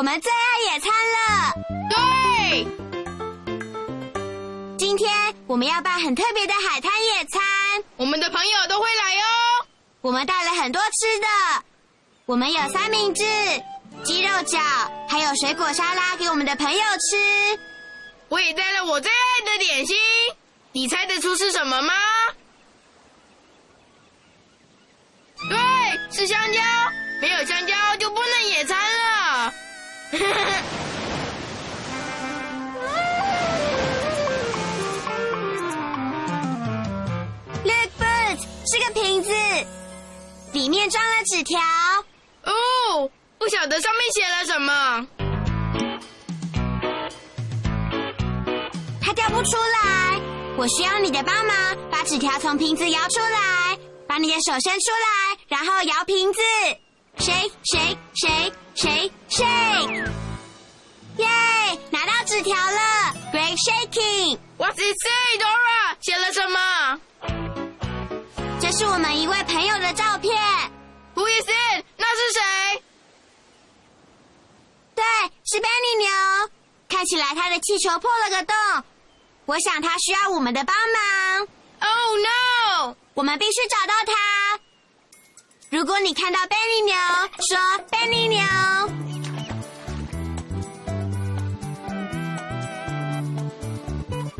我们最爱野餐了。对，今天我们要办很特别的海滩野餐，我们的朋友都会来哦。我们带了很多吃的，我们有三明治、鸡肉饺，还有水果沙拉给我们的朋友吃。我也带了我最爱的点心，你猜得出是什么吗？Look, boots，是个瓶子，里面装了纸条。哦，不晓得上面写了什么。它掉不出来，我需要你的帮忙，把纸条从瓶子摇出来。把你的手伸出来，然后摇瓶子，shake shake shake shake！拿到纸条了，great shaking。What's it say, Dora？写了什么？这是我们一位朋友的照片。Who is it？那是谁？对，是 Benny 牛。看起来他的气球破了个洞，我想他需要我们的帮忙。Oh no！我们必须找到它。如果你看到 Benny 牛，说 Benny 牛。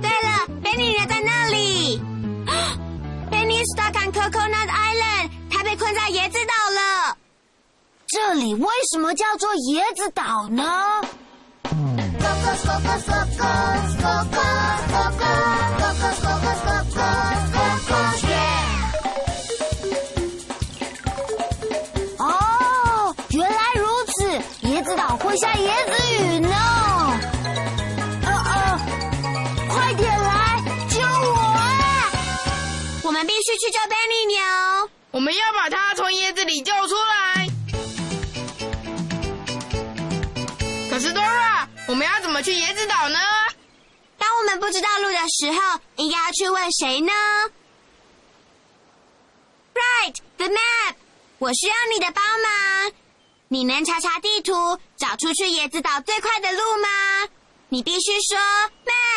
对了，Benny 牛在那里。Benny stuck on Coconut Island，他被困在椰子岛了。这里为什么叫做椰子岛呢？里救出来。可是 Dora，我们要怎么去椰子岛呢？当我们不知道路的时候，应该要去问谁呢？Right, the map。我需要你的帮忙。你能查查地图，找出去椰子岛最快的路吗？你必须说 map，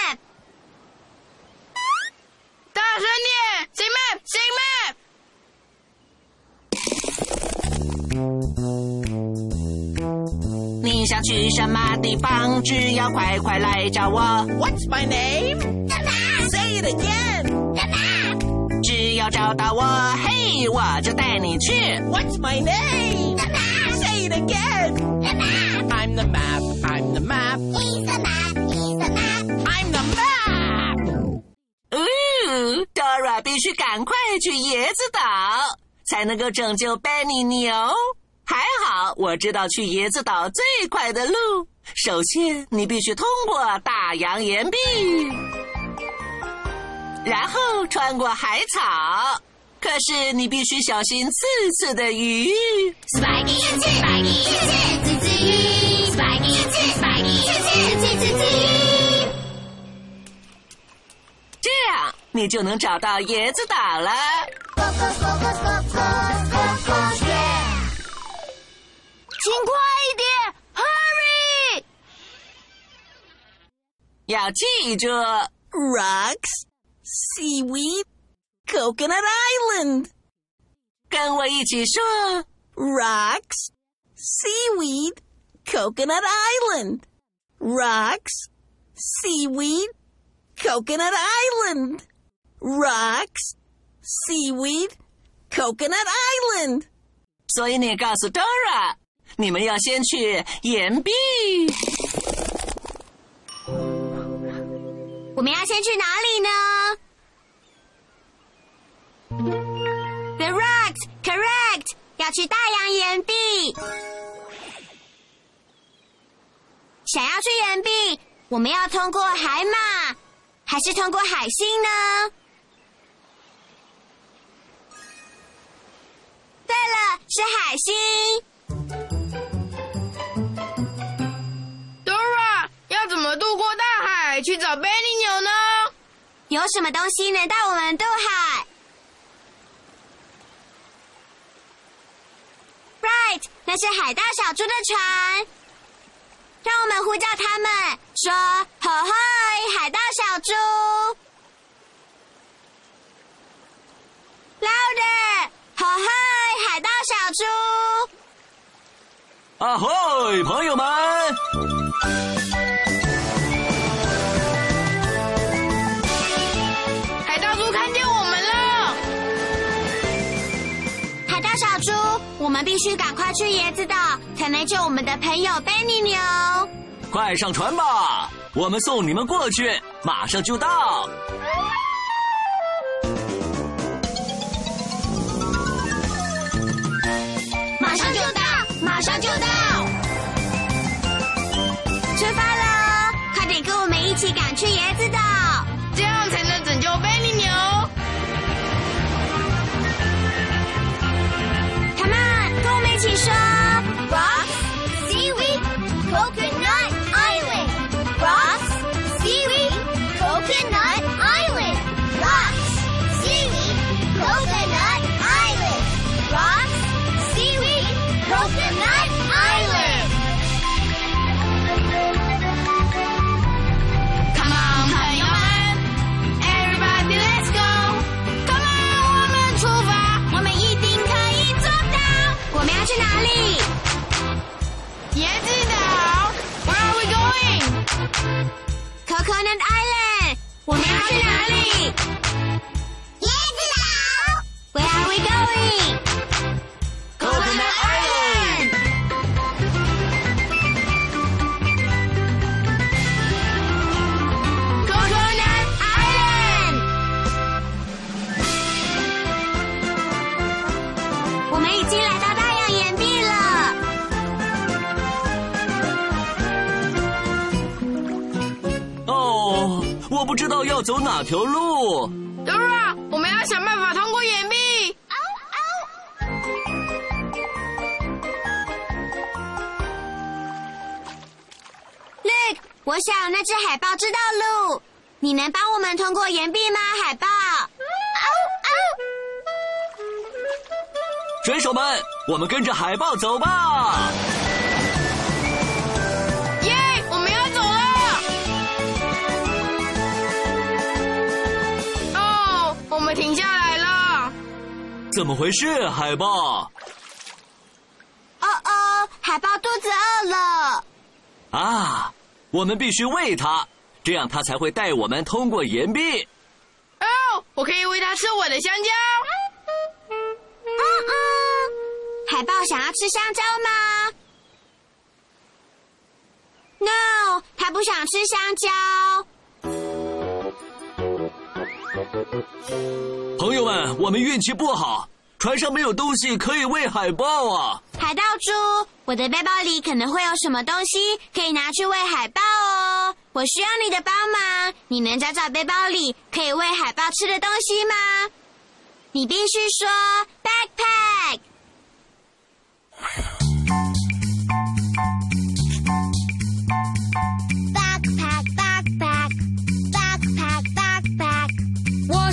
你想去什么地方？只要快快来找我。What's my name？Say it again。只要找到我，嘿，我就带你去。What's my name？again. The map. I'm the map. I'm the map. He's the map. He's the map. I'm the map. 嗯，Dora 必须赶快去椰子岛，才能够拯救 Benny 牛。还好，我知道去椰子岛最快的路。首先，你必须通过大洋岩壁，然后穿过海草。可是你必须小心刺刺的鱼。Spikey 刺刺，Spikey 刺刺，刺刺鱼。Spikey 刺刺，Spikey 刺刺，刺刺鱼。这样你就能找到椰子岛了。请快一点，Hurry！要记住，Rocks，Seaweed。Coconut Island. 跟我一起说。 Rocks, seaweed, coconut island. Rocks, seaweed, coconut island. Rocks, seaweed, coconut island. 所以你告诉 Dora， 你们要先去岩壁。我们要先去哪里呢？The rocks, correct，要去大洋岩壁。想要去岩壁，我们要通过海马，还是通过海星呢？对了，是海星。去找贝利牛呢？有什么东西能带我们渡海？Right，那是海盗小猪的船。让我们呼叫他们，说“吼嗨，海盗小猪 ”！Louder，吼嘿，海盗小猪！啊吼，朋友们！必须赶快去椰子岛，才能救我们的朋友贝尼牛。快上船吧，我们送你们过去，马上就到。马上就到，马上就到。出发了！快点跟我们一起赶去椰子岛。coconut island. Come on，朋友们，Everybody let's go！Come on，我们出发。我们一定可以做到。我们要去哪里？椰子岛，Where are we going？ Coconut Island，我们要去哪里？椰子岛。 Where are we going? 已经来到大洋岩壁了。哦，我不知道要走哪条路。Dora，我们要想办法通过岩壁。Look，我想那只海豹知道路。你能帮我们通过岩壁吗，海豹？水手们，我们跟着海豹走吧。耶，我们要走了。哦，我们停下来了。怎么回事，海豹？哦哦，海豹肚子饿了。啊，我们必须喂它，这样它才会带我们通过岩壁。哦，我可以喂它吃我的香蕉。海豹想要吃香蕉吗？No，它不想吃香蕉。朋友们，我们运气不好，船上没有东西可以喂海豹啊。海盗猪，我的背包里可能会有什么东西可以拿去喂海豹哦。我需要你的帮忙，你能找找背包里可以喂海豹吃的东西吗？你必须说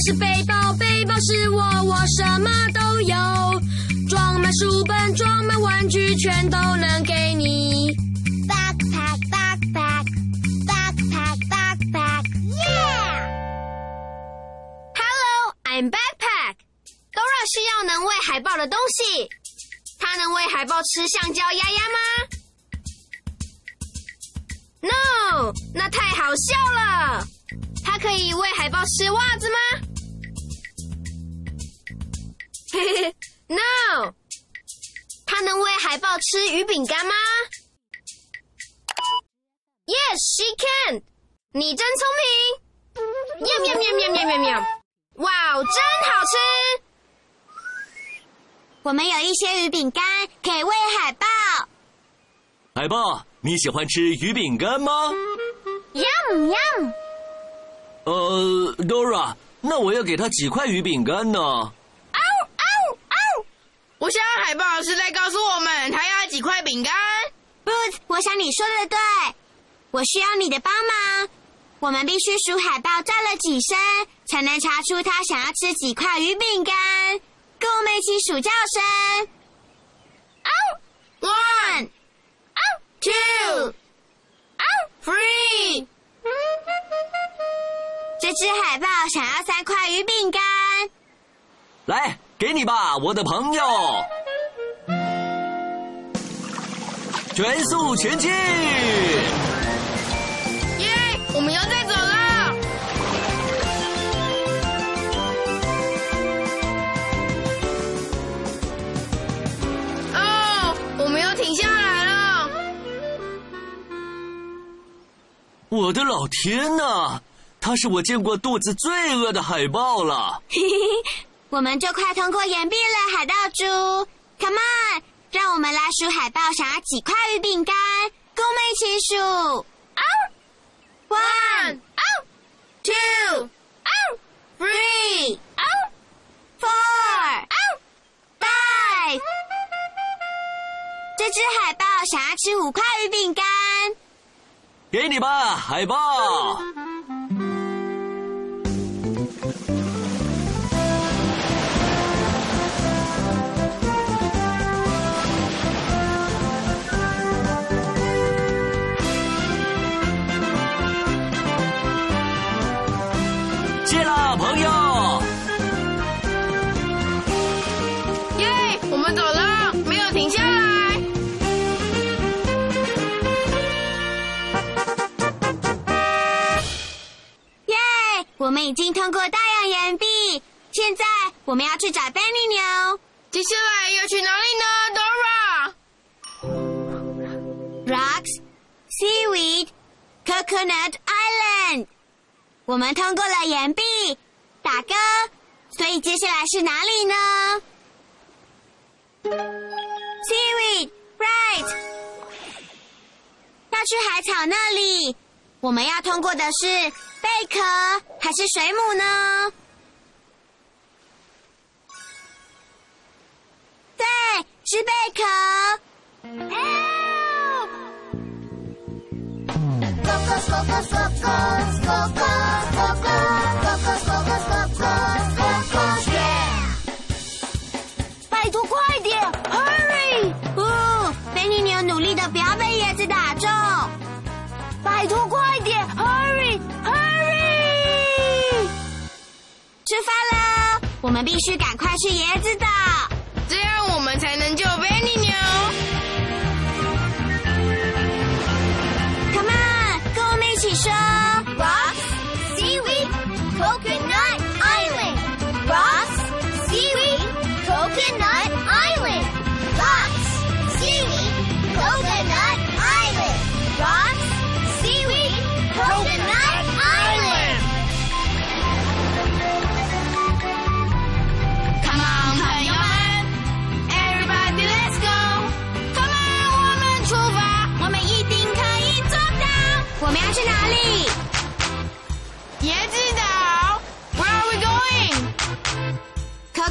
是背包，背包是我，我什么都有，装满书本，装满玩具，全都能给你。Backpack, backpack, backpack, backpack. Yeah! Hello, I'm backpack. Dora 需要能喂海豹的东西。它能喂海豹吃橡胶鸭鸭吗？No，那太好笑了。它可以喂海豹吃袜子吗？海豹吃鱼饼干吗？Yes, she can。你真聪明。喵喵喵喵喵喵喵！哇哦，真好吃。我们有一些鱼饼干可以喂海豹。海豹，你喜欢吃鱼饼干吗？Yum yum！呃，Dora，那我要给他几块鱼饼干呢？我想海豹是在告诉我们，他要几块饼干。Booth，我想你说的对，我需要你的帮忙。我们必须数海豹叫了几声，才能查出它想要吃几块鱼饼干。跟我们一起数叫声。One, two, three。这只海豹想要三块鱼饼干。来，给你吧，我的朋友。全速前进！耶，我们要再走了。哦，我们要停下来了。我的老天呐，它是我见过肚子最饿的海豹了。嘿嘿嘿，我们就快通过岩壁了，海盗猪！Come on，让我们来数海豹想要几块鱼饼干，跟我们一起数。One, two, three, four, five。这只海豹想要吃五块鱼饼干。给你吧，海豹。们已经通过大洋岩壁，现在我们要去找 Benny 牛。接下来要去哪里呢，Dora？Rocks, seaweed, coconut island。我们通过了岩壁，打勾。所以接下来是哪里呢？Seaweed, right。要去海草那里。我们要通过的是贝壳还是水母呢？对，是贝壳。拜托快点，Hurry！哦，贝尼牛努力的不要被椰子打中。拜托快发了，我们必须赶快去椰子岛。这样我们才能救 Benny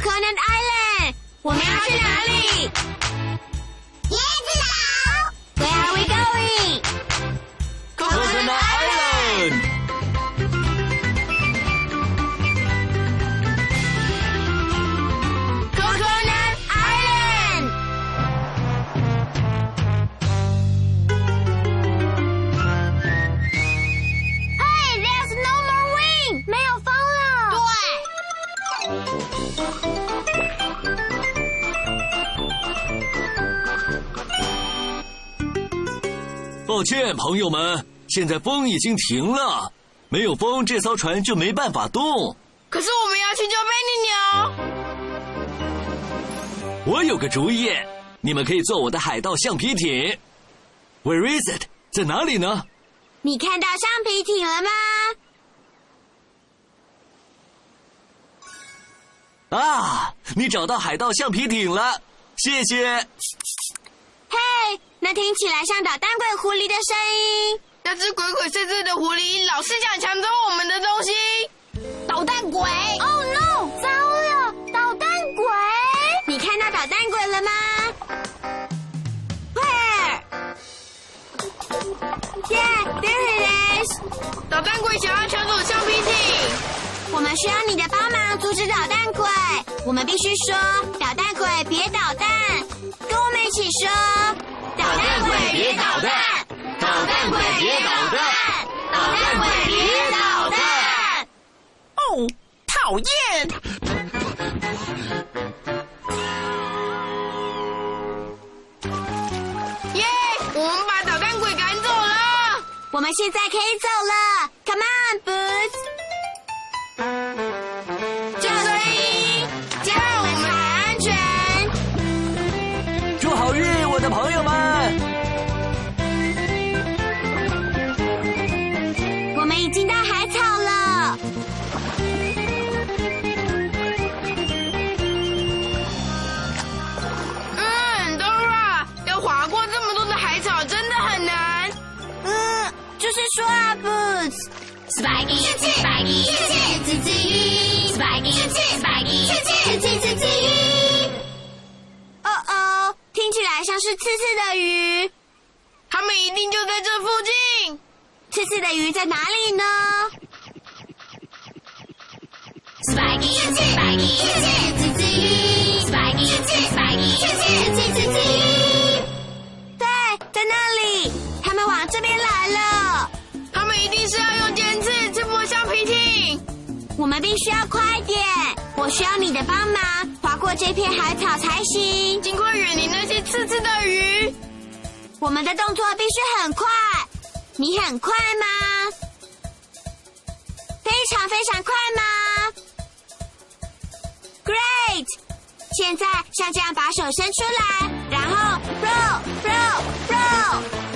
Coconut Island，我们要去哪里？抱歉，朋友们，现在风已经停了，没有风，这艘船就没办法动。可是我们要去救贝尼鸟。我有个主意，你们可以做我的海盗橡皮艇。Where is it？在哪里呢？你看到橡皮艇了吗？啊，你找到海盗橡皮艇了，谢谢。嘿，那听起来像捣蛋鬼狐狸的声音。那只鬼鬼祟祟的狐狸老是想抢走我们的东西。捣蛋鬼！Oh no！糟了，捣蛋鬼！你看到捣蛋鬼了吗？Where? Yeah, there it is！捣蛋鬼想要抢走橡皮艇。我们需要你的帮忙阻止捣蛋鬼。我们必须说：“捣蛋鬼，别捣蛋！”跟我们一起说：“捣捣蛋鬼，别捣蛋！捣蛋鬼，别捣蛋！捣蛋鬼，别捣蛋！”哦，讨厌！耶！我们把捣蛋鬼赶走了。我们现在可以走了，Come on boo Spikey，刺刺，Spikey，刺刺，刺刺鱼，Spikey，刺刺，Spikey，刺刺，刺刺，刺刺鱼。哦哦，听起来像是刺刺的鱼。他们一定就在这附近。刺刺的鱼在哪里呢？Spikey，刺刺，Spikey，刺刺，刺刺鱼，Spikey，刺刺，Spikey，刺刺，刺刺，刺刺鱼。对，在那里。他们往这边来我们必须要快点。我需要你的帮忙，划过这片海草才行。尽快远离那些刺刺的鱼。我们的动作必须很快。你很快吗？非常非常快吗？Great！现在像这样把手伸出来，然后 roll roll roll。Roll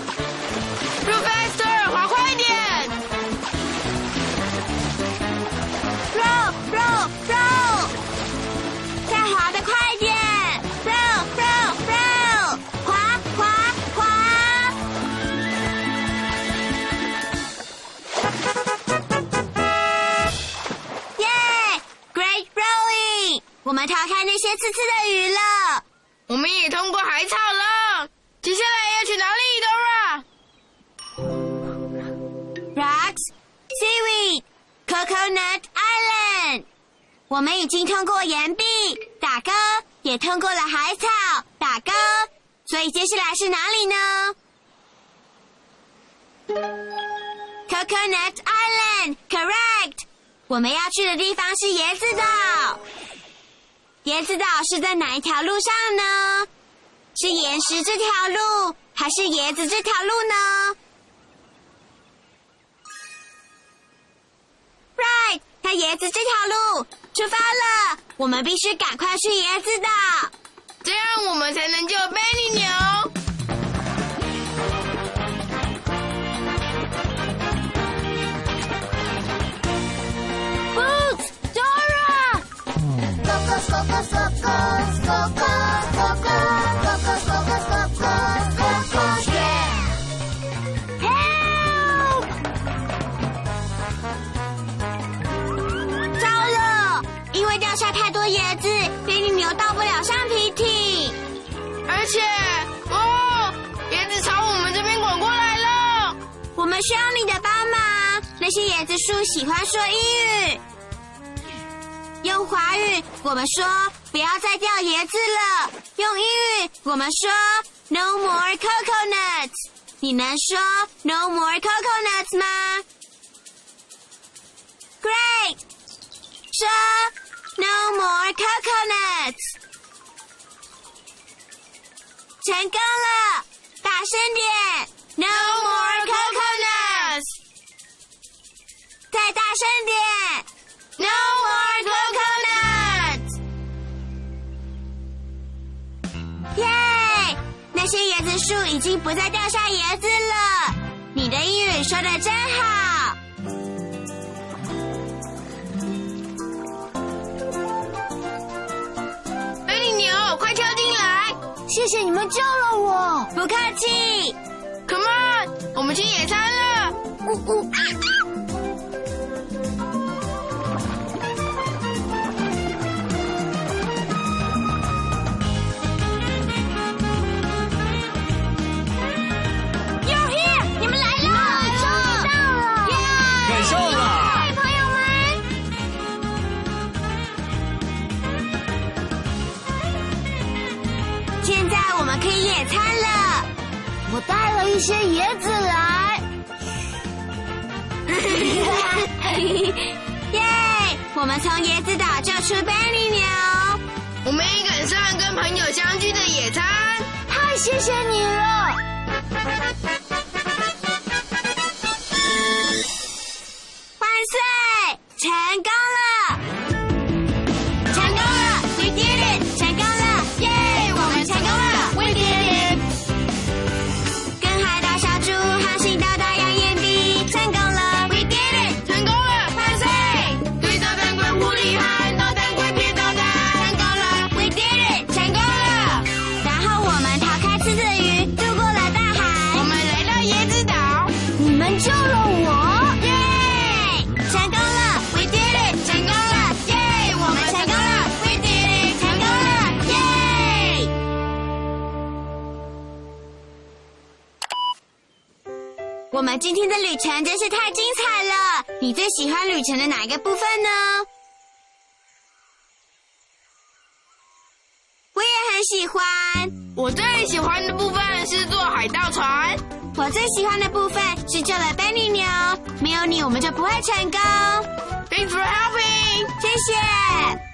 们逃开那些刺刺的鱼了。我们也通过海草了。接下来要去哪里，Dora？Rocks, seaweed, coconut island。我们已经通过岩壁，打勾，也通过了海草，打勾。所以接下来是哪里呢？Coconut Island, correct。我们要去的地方是椰子岛。椰子岛是在哪一条路上呢？是岩石这条路，还是椰子这条路呢？Right，在椰子这条路出发了，我们必须赶快去椰子岛。这样我们才能救贝利牛。糟了，因为掉下太多椰子，飞利牛到不了橡皮艇，而且，哦，椰子朝我们这边滚过来了，我们需要你的帮忙。那些椰子树喜欢说英语。华语，我们说不要再掉椰子了。用英语，我们说 No more coconuts。你能说 No more coconuts 吗？Great，说 No more coconuts。成功了，大声点，No more coconuts。再大声点，No more。那些椰子树已经不再掉下椰子了。你的英语说的真好。贝利牛，快跳进来！谢谢你们救了我。不客气。Come on，我们去野餐了。呜呜。You're 耶！我们从椰子岛救出 Benny 牛。我们也赶上跟朋友相聚的野餐。太谢谢你了。万岁！成功我们今天的旅程真是太精彩了！你最喜欢旅程的哪一个部分呢？我也很喜欢。我最喜欢的部分是坐海盗船。我最喜欢的部分是救了 Benny 牛，没有你我们就不会成功。Thanks for helping，谢谢。